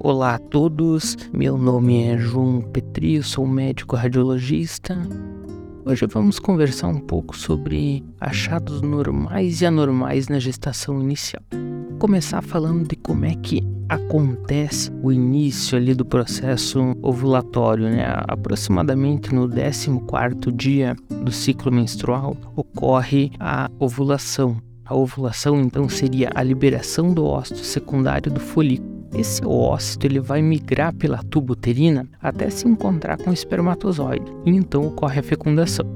Olá a todos, meu nome é João Petri, sou médico radiologista. Hoje vamos conversar um pouco sobre achados normais e anormais na gestação inicial. Vou começar falando de como é que acontece o início ali do processo ovulatório, né? Aproximadamente no 14º dia do ciclo menstrual ocorre a ovulação. A ovulação então seria a liberação do ósseo secundário do folículo esse ócito ele vai migrar pela tuba uterina até se encontrar com o espermatozoide e então ocorre a fecundação.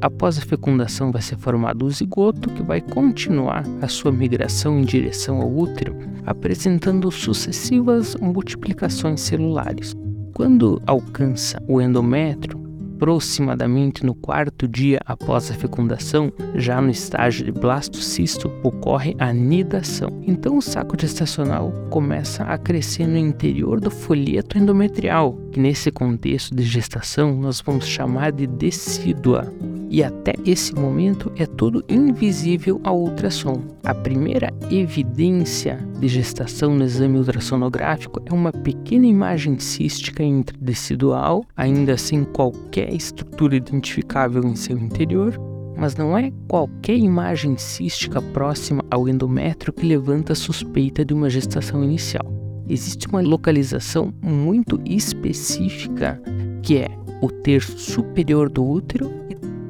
Após a fecundação vai ser formado o zigoto que vai continuar a sua migração em direção ao útero, apresentando sucessivas multiplicações celulares. Quando alcança o endométrio, aproximadamente no quarto dia após a fecundação, já no estágio de blastocisto, ocorre a nidação. Então o saco gestacional começa a crescer no interior do folheto endometrial, que nesse contexto de gestação nós vamos chamar de decídua e até esse momento é tudo invisível ao ultrassom. A primeira evidência de gestação no exame ultrassonográfico é uma pequena imagem cística interdecidual, ainda sem qualquer estrutura identificável em seu interior, mas não é qualquer imagem cística próxima ao endométrio que levanta a suspeita de uma gestação inicial. Existe uma localização muito específica que é o terço superior do útero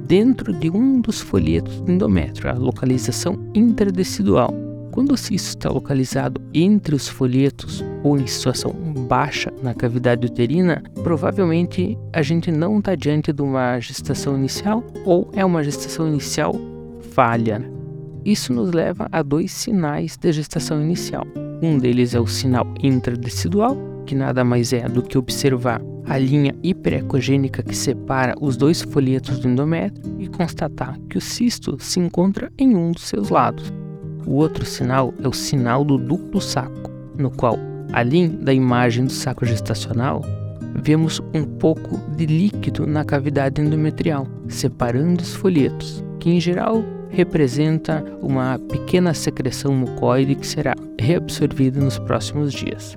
dentro de um dos folhetos do endométrio, a localização intradecidual. Quando o cisto está localizado entre os folhetos ou em situação baixa na cavidade uterina, provavelmente a gente não está diante de uma gestação inicial ou é uma gestação inicial falha. Isso nos leva a dois sinais de gestação inicial. Um deles é o sinal intradecidual, que nada mais é do que observar a linha hiperecogênica que separa os dois folhetos do endométrio e constatar que o cisto se encontra em um dos seus lados. O outro sinal é o sinal do duplo saco, no qual, além da imagem do saco gestacional, vemos um pouco de líquido na cavidade endometrial, separando os folhetos, que em geral representa uma pequena secreção mucoide que será reabsorvida nos próximos dias.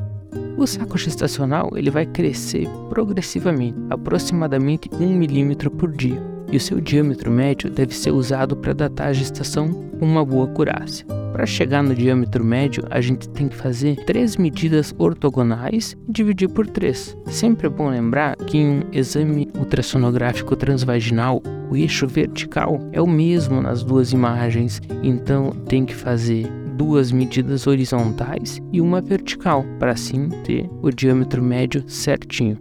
O saco gestacional ele vai crescer progressivamente, aproximadamente 1 milímetro por dia, e o seu diâmetro médio deve ser usado para datar a gestação com uma boa curácia. Para chegar no diâmetro médio, a gente tem que fazer três medidas ortogonais e dividir por três. Sempre é bom lembrar que em um exame ultrassonográfico transvaginal, o eixo vertical é o mesmo nas duas imagens, então tem que fazer duas medidas horizontais e uma vertical, para assim ter o diâmetro médio certinho.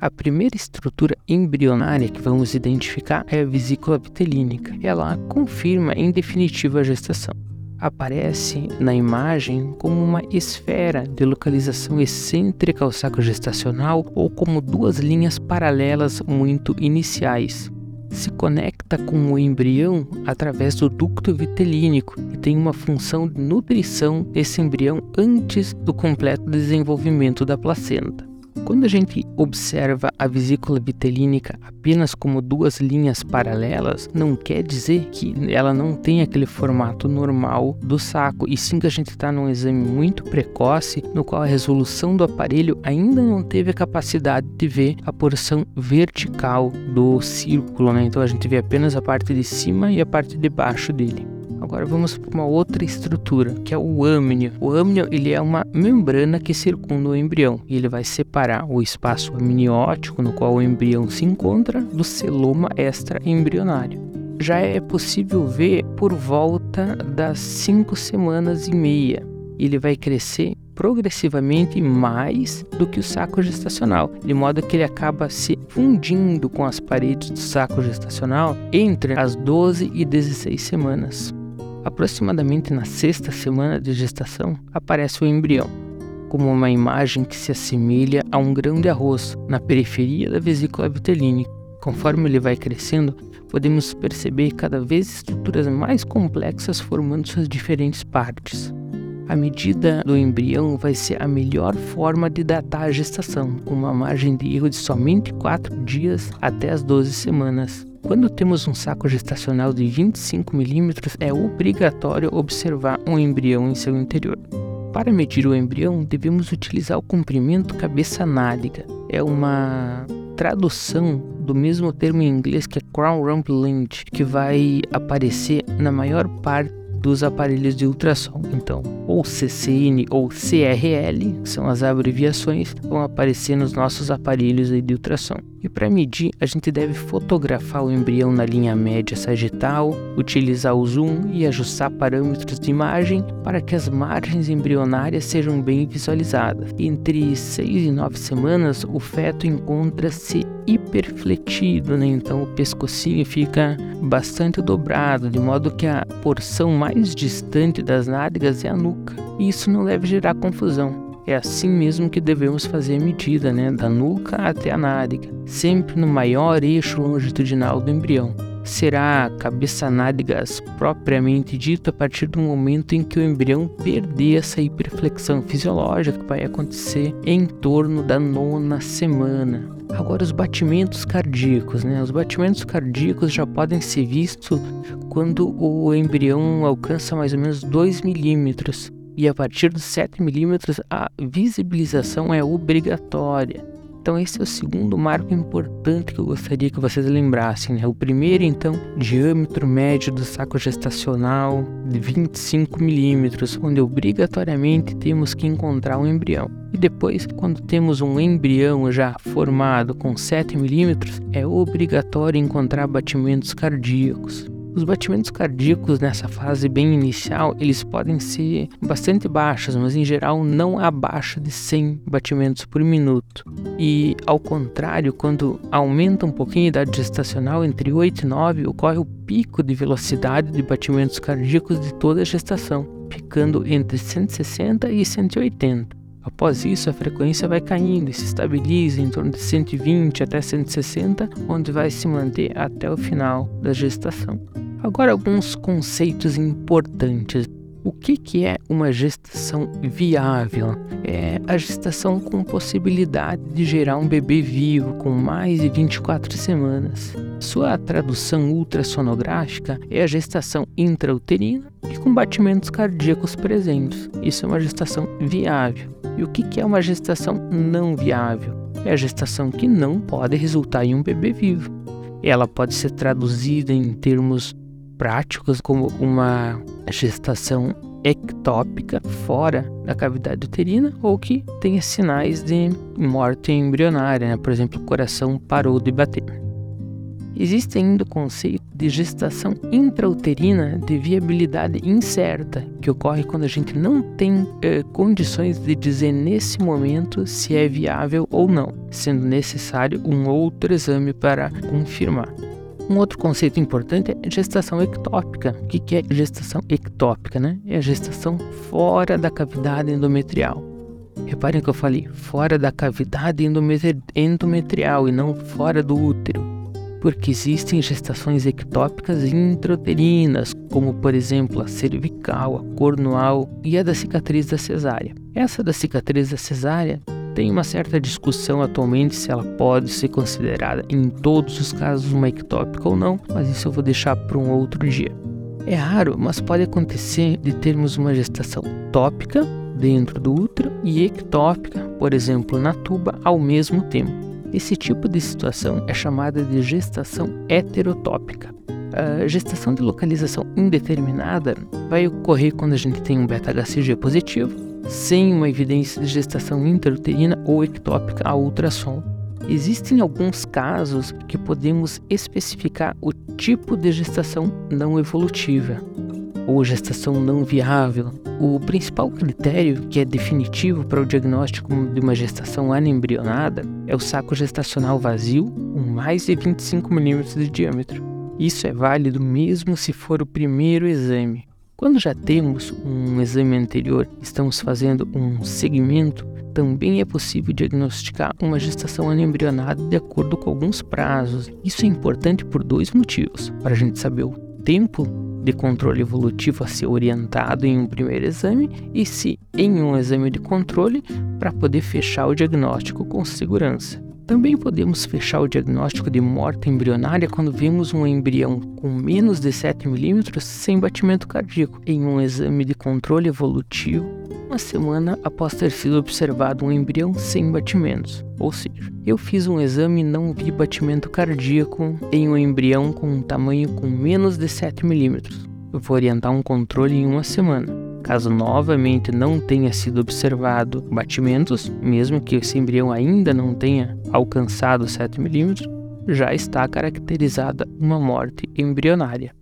A primeira estrutura embrionária que vamos identificar é a vesícula vitelínica. Ela confirma em definitiva a gestação. Aparece na imagem como uma esfera de localização excêntrica ao saco gestacional ou como duas linhas paralelas muito iniciais se conecta com o embrião através do ducto vitelínico e tem uma função de nutrição desse embrião antes do completo desenvolvimento da placenta. Quando a gente observa a vesícula vitelínica apenas como duas linhas paralelas, não quer dizer que ela não tem aquele formato normal do saco, e sim que a gente está num exame muito precoce, no qual a resolução do aparelho ainda não teve a capacidade de ver a porção vertical do círculo, né? Então a gente vê apenas a parte de cima e a parte de baixo dele. Agora vamos para uma outra estrutura, que é o âmnio. O âmnio ele é uma membrana que circunda o embrião e ele vai separar o espaço amniótico no qual o embrião se encontra do celoma extraembrionário. Já é possível ver por volta das 5 semanas e meia. Ele vai crescer progressivamente mais do que o saco gestacional, de modo que ele acaba se fundindo com as paredes do saco gestacional entre as 12 e 16 semanas. Aproximadamente na sexta semana de gestação, aparece o embrião, como uma imagem que se assemelha a um grão de arroz na periferia da vesícula vitelínica. Conforme ele vai crescendo, podemos perceber cada vez estruturas mais complexas formando suas diferentes partes. A medida do embrião vai ser a melhor forma de datar a gestação, com uma margem de erro de somente 4 dias até as 12 semanas. Quando temos um saco gestacional de 25 milímetros, é obrigatório observar um embrião em seu interior. Para medir o embrião, devemos utilizar o comprimento cabeça-nádega. É uma tradução do mesmo termo em inglês que é crown rump length, que vai aparecer na maior parte dos aparelhos de ultrassom. Então, ou CCN ou CRL, que são as abreviações, vão aparecer nos nossos aparelhos de ultrassom. E para medir, a gente deve fotografar o embrião na linha média sagital, utilizar o zoom e ajustar parâmetros de imagem para que as margens embrionárias sejam bem visualizadas. Entre 6 e 9 semanas, o feto encontra-se hiperfletido, né? então o pescocinho fica bastante dobrado, de modo que a porção mais distante das nádegas é a nuca. E isso não deve gerar confusão. É assim mesmo que devemos fazer a medida, né? da nuca até a nádega, sempre no maior eixo longitudinal do embrião. Será a cabeça nádegas propriamente dito a partir do momento em que o embrião perder essa hiperflexão fisiológica que vai acontecer em torno da nona semana. Agora os batimentos cardíacos, né? Os batimentos cardíacos já podem ser vistos quando o embrião alcança mais ou menos 2 milímetros e a partir dos 7 milímetros a visibilização é obrigatória. Então esse é o segundo marco importante que eu gostaria que vocês lembrassem. Né? O primeiro, então, diâmetro médio do saco gestacional de 25 milímetros, onde obrigatoriamente temos que encontrar um embrião. E depois, quando temos um embrião já formado com 7 milímetros, é obrigatório encontrar batimentos cardíacos. Os batimentos cardíacos nessa fase bem inicial, eles podem ser bastante baixos, mas em geral não abaixo de 100 batimentos por minuto. E ao contrário, quando aumenta um pouquinho a idade gestacional, entre 8 e 9, ocorre o pico de velocidade de batimentos cardíacos de toda a gestação, ficando entre 160 e 180. Após isso, a frequência vai caindo e se estabiliza em torno de 120 até 160, onde vai se manter até o final da gestação. Agora, alguns conceitos importantes. O que, que é uma gestação viável? É a gestação com possibilidade de gerar um bebê vivo com mais de 24 semanas. Sua tradução ultrassonográfica é a gestação intrauterina e com batimentos cardíacos presentes. Isso é uma gestação viável. E o que é uma gestação não viável? É a gestação que não pode resultar em um bebê vivo. Ela pode ser traduzida em termos práticos como uma gestação ectópica fora da cavidade uterina ou que tenha sinais de morte embrionária, né? por exemplo, o coração parou de bater. Existe ainda o conceito de gestação intrauterina de viabilidade incerta, que ocorre quando a gente não tem eh, condições de dizer nesse momento se é viável ou não, sendo necessário um outro exame para confirmar. Um outro conceito importante é gestação ectópica. O que é gestação ectópica? Né? É a gestação fora da cavidade endometrial. Reparem que eu falei fora da cavidade endometrial e não fora do útero porque existem gestações ectópicas intrauterinas, como por exemplo a cervical, a cornual e a da cicatriz da cesárea. Essa da cicatriz da cesárea tem uma certa discussão atualmente se ela pode ser considerada em todos os casos uma ectópica ou não, mas isso eu vou deixar para um outro dia. É raro, mas pode acontecer de termos uma gestação tópica dentro do útero e ectópica, por exemplo, na tuba, ao mesmo tempo. Esse tipo de situação é chamada de gestação heterotópica. A gestação de localização indeterminada vai ocorrer quando a gente tem um beta-HCG positivo, sem uma evidência de gestação intrauterina ou ectópica a ultrassom. Existem alguns casos que podemos especificar o tipo de gestação não evolutiva ou gestação não viável. O principal critério que é definitivo para o diagnóstico de uma gestação anembrionada é o saco gestacional vazio com mais de 25 milímetros de diâmetro. Isso é válido mesmo se for o primeiro exame. Quando já temos um exame anterior, estamos fazendo um segmento, também é possível diagnosticar uma gestação anembrionada de acordo com alguns prazos. Isso é importante por dois motivos: para a gente saber o tempo de controle evolutivo a ser orientado em um primeiro exame e se em um exame de controle para poder fechar o diagnóstico com segurança. Também podemos fechar o diagnóstico de morte embrionária quando vemos um embrião com menos de 7 milímetros sem batimento cardíaco em um exame de controle evolutivo uma semana após ter sido observado um embrião sem batimentos. Ou seja, eu fiz um exame e não vi batimento cardíaco em um embrião com um tamanho com menos de 7 milímetros. Eu vou orientar um controle em uma semana. Caso novamente não tenha sido observado batimentos, mesmo que esse embrião ainda não tenha alcançado 7 milímetros, já está caracterizada uma morte embrionária.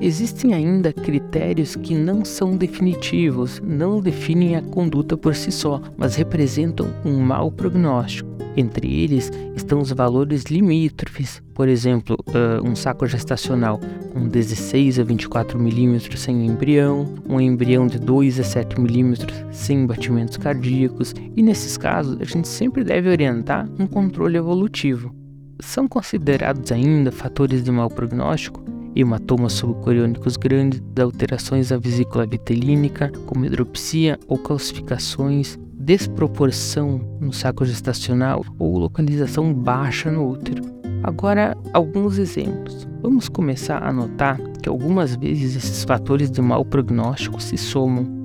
Existem ainda critérios que não são definitivos, não definem a conduta por si só, mas representam um mau prognóstico. Entre eles estão os valores limítrofes, por exemplo, uh, um saco gestacional com 16 a 24 milímetros sem embrião, um embrião de 2 a 7 milímetros sem batimentos cardíacos, e nesses casos a gente sempre deve orientar um controle evolutivo. São considerados ainda fatores de mau prognóstico hematomas subcoriônicos grandes, alterações da vesícula vitelínica, como hidropsia ou calcificações, desproporção no saco gestacional ou localização baixa no útero. Agora, alguns exemplos. Vamos começar a notar que algumas vezes esses fatores de mau prognóstico se somam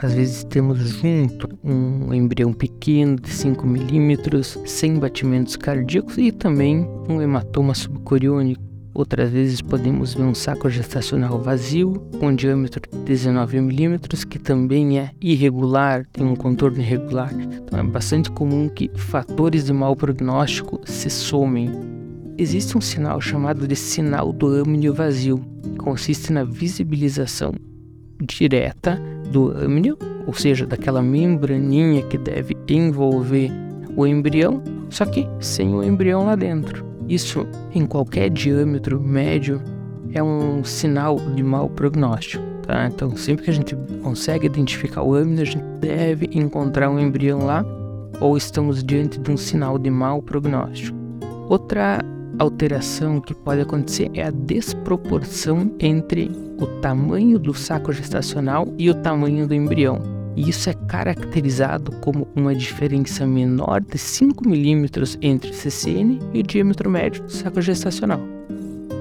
às vezes temos junto um embrião pequeno de 5 milímetros, sem batimentos cardíacos e também um hematoma subcoriônico Outras vezes podemos ver um saco gestacional vazio com diâmetro de 19 milímetros que também é irregular, tem um contorno irregular. Então é bastante comum que fatores de mau prognóstico se somem. Existe um sinal chamado de sinal do âmnio vazio, que consiste na visibilização direta do âmnio, ou seja, daquela membraninha que deve envolver o embrião, só que sem o embrião lá dentro. Isso, em qualquer diâmetro médio, é um sinal de mau prognóstico. Tá? Então, sempre que a gente consegue identificar o âmino, a gente deve encontrar um embrião lá ou estamos diante de um sinal de mau prognóstico. Outra alteração que pode acontecer é a desproporção entre o tamanho do saco gestacional e o tamanho do embrião e isso é caracterizado como uma diferença menor de 5 milímetros entre o CCN e o diâmetro médio do saco gestacional.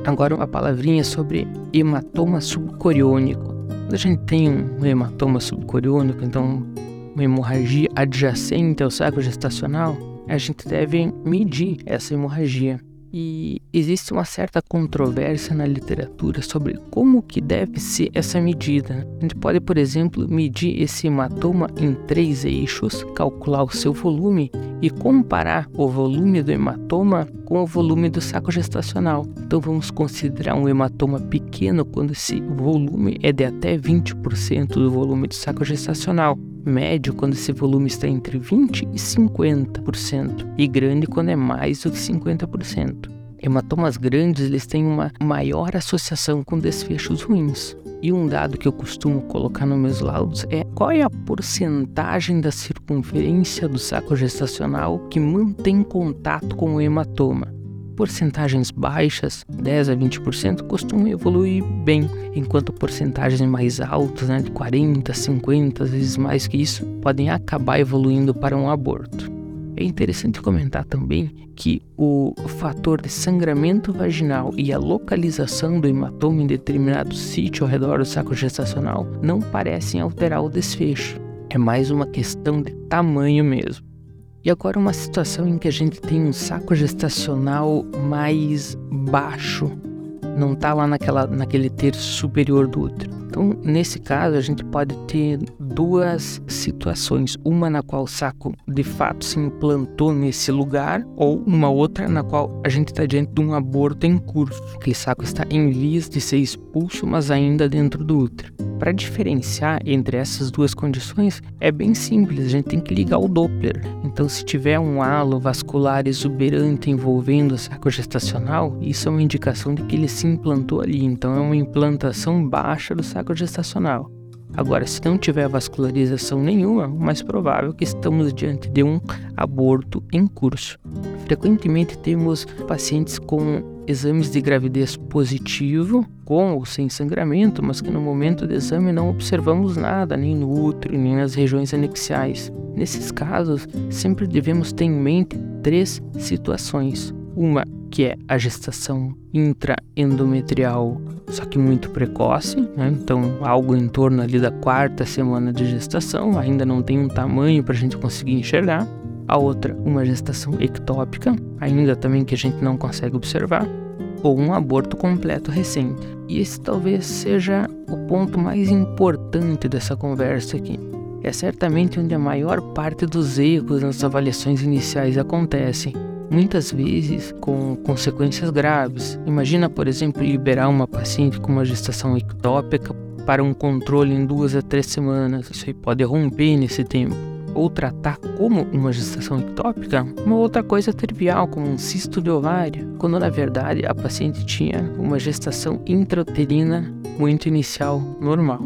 Agora uma palavrinha sobre hematoma subcoriônico. Quando a gente tem um hematoma subcoriônico, então uma hemorragia adjacente ao saco gestacional, a gente deve medir essa hemorragia. E existe uma certa controvérsia na literatura sobre como que deve ser essa medida. A gente pode, por exemplo, medir esse hematoma em três eixos, calcular o seu volume e comparar o volume do hematoma com o volume do saco gestacional. Então vamos considerar um hematoma pequeno quando esse volume é de até 20% do volume do saco gestacional médio quando esse volume está entre 20% e 50%, e grande quando é mais do que 50%. Hematomas grandes eles têm uma maior associação com desfechos ruins. E um dado que eu costumo colocar nos meus laudos é qual é a porcentagem da circunferência do saco gestacional que mantém contato com o hematoma porcentagens baixas, 10 a 20%, costumam evoluir bem, enquanto porcentagens mais altas, né, de 40, 50, às vezes mais que isso, podem acabar evoluindo para um aborto. É interessante comentar também que o fator de sangramento vaginal e a localização do hematoma em determinado sítio ao redor do saco gestacional não parecem alterar o desfecho. É mais uma questão de tamanho mesmo. E agora uma situação em que a gente tem um saco gestacional mais baixo, não está lá naquela, naquele terço superior do útero. Então, nesse caso, a gente pode ter duas situações: uma na qual o saco de fato se implantou nesse lugar, ou uma outra na qual a gente está diante de um aborto em curso. Aquele saco está em vias de ser expulso, mas ainda dentro do útero. Para diferenciar entre essas duas condições é bem simples, a gente tem que ligar o Doppler. Então, se tiver um halo vascular exuberante envolvendo o saco gestacional, isso é uma indicação de que ele se implantou ali. Então, é uma implantação baixa do saco gestacional. Agora, se não tiver vascularização nenhuma, o mais provável é que estamos diante de um aborto em curso. Frequentemente temos pacientes com exames de gravidez positivo, com ou sem sangramento, mas que no momento do exame não observamos nada, nem no útero, nem nas regiões anexiais. Nesses casos, sempre devemos ter em mente três situações. Uma que é a gestação intraendometrial só que muito precoce, né? então algo em torno ali da quarta semana de gestação, ainda não tem um tamanho para a gente conseguir enxergar. A outra, uma gestação ectópica, ainda também que a gente não consegue observar, ou um aborto completo recente. E esse talvez seja o ponto mais importante dessa conversa aqui. É certamente onde a maior parte dos erros nas avaliações iniciais acontecem, muitas vezes com consequências graves. Imagina, por exemplo, liberar uma paciente com uma gestação ectópica para um controle em duas a três semanas. Isso aí pode romper nesse tempo. Ou tratar como uma gestação ectópica uma outra coisa trivial, como um cisto de ovário, quando na verdade a paciente tinha uma gestação intrauterina muito inicial normal.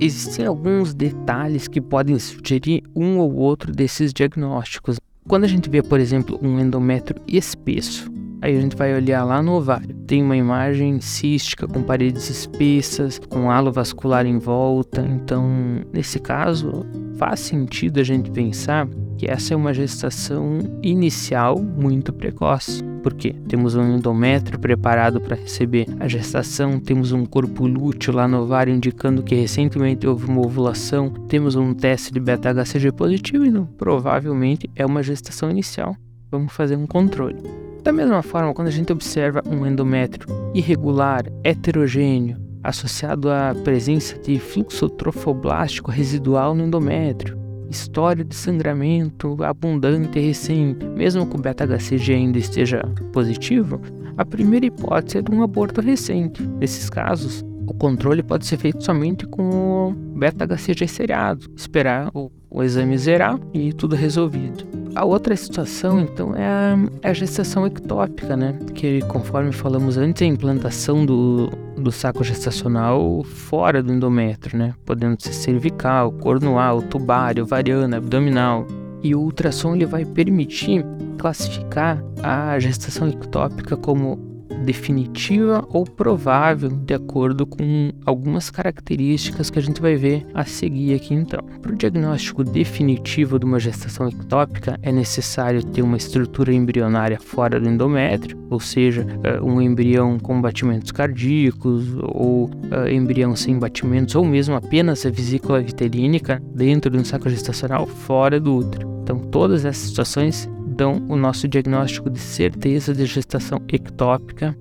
Existem alguns detalhes que podem sugerir um ou outro desses diagnósticos. Quando a gente vê, por exemplo, um endométrio espesso, aí a gente vai olhar lá no ovário. Tem uma imagem cística com paredes espessas, com halo vascular em volta. Então, nesse caso, faz sentido a gente pensar que essa é uma gestação inicial muito precoce. Porque temos um endométrio preparado para receber a gestação, temos um corpo lúteo lá no ovário indicando que recentemente houve uma ovulação, temos um teste de beta-HCG positivo e não, provavelmente é uma gestação inicial. Vamos fazer um controle. Da mesma forma, quando a gente observa um endométrio irregular, heterogêneo, associado à presença de fluxo trofoblástico residual no endométrio, história de sangramento abundante recente, mesmo que o beta-HCG ainda esteja positivo, a primeira hipótese é de um aborto recente. Nesses casos, o controle pode ser feito somente com o beta-HCG seriado, esperar o, o, exame zerar e tudo resolvido. A outra situação, então, é a, é a gestação ectópica, né? Que, conforme falamos antes, é a implantação do, do saco gestacional fora do endométrio, né? Podendo ser cervical, cornual, tubário, ovariana, abdominal. E o ultrassom ele vai permitir classificar a gestação ectópica como definitiva ou provável, de acordo com algumas características que a gente vai ver a seguir aqui então. Para o diagnóstico definitivo de uma gestação ectópica, é necessário ter uma estrutura embrionária fora do endométrio, ou seja, eh, um embrião com batimentos cardíacos ou uh, embrião sem batimentos, ou mesmo apenas a vesícula vitelínica dentro de um saco gestacional fora do útero. Então, todas essas situações dão o nosso diagnóstico de certeza de gestação ectópica,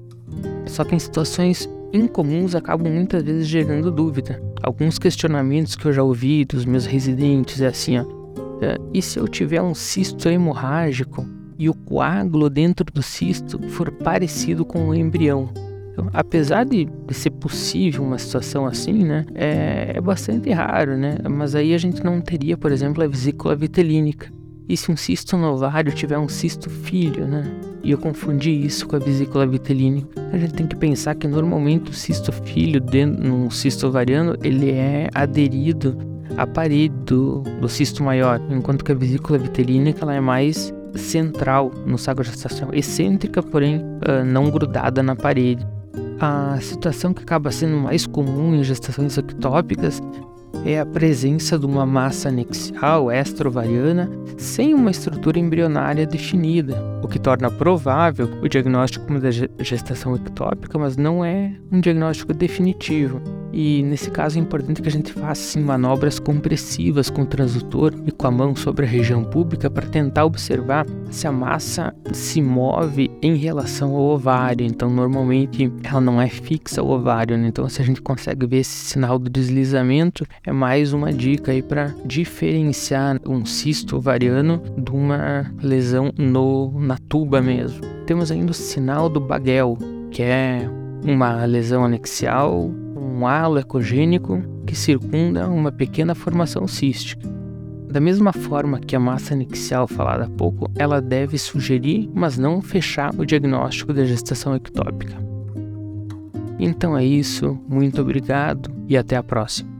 só que em situações incomuns acabam muitas vezes gerando dúvida. Alguns questionamentos que eu já ouvi dos meus residentes é assim, ó, é, e se eu tiver um cisto hemorrágico e o coágulo dentro do cisto for parecido com o embrião? Então, apesar de, de, ser possível uma situação assim, né, é, é, bastante raro, né? Mas aí a gente não teria, por exemplo, a vesícula vitelínica. E se um cisto no ovário tiver um cisto filho, né? E eu confundi isso com a vesícula vitelínica. A gente tem que pensar que normalmente o cisto filho dentro num cisto ovariano, ele é aderido à parede do, do cisto maior, enquanto que a vesícula vitelínica ela é mais central no saco gestacional, excêntrica, porém uh, não grudada na parede. A situação que acaba sendo mais comum em gestações ectópicas é a presença de uma massa anexial extra-ovariana sem uma estrutura embrionária definida, o que torna provável o diagnóstico da gestação ectópica, mas não é um diagnóstico definitivo. E nesse caso é importante que a gente faça assim, manobras compressivas com o transdutor e com a mão sobre a região pública para tentar observar se a massa se move em relação ao ovário. Então, normalmente ela não é fixa ao ovário, né? então se a gente consegue ver esse sinal do deslizamento, é mais uma dica aí para diferenciar um cisto ovariano de uma lesão no, na tuba mesmo. Temos ainda o sinal do Bagel, que é uma lesão anexial um halo ecogênico que circunda uma pequena formação cística. Da mesma forma que a massa anexial falada há pouco, ela deve sugerir, mas não fechar o diagnóstico da gestação ectópica. Então é isso, muito obrigado e até a próxima.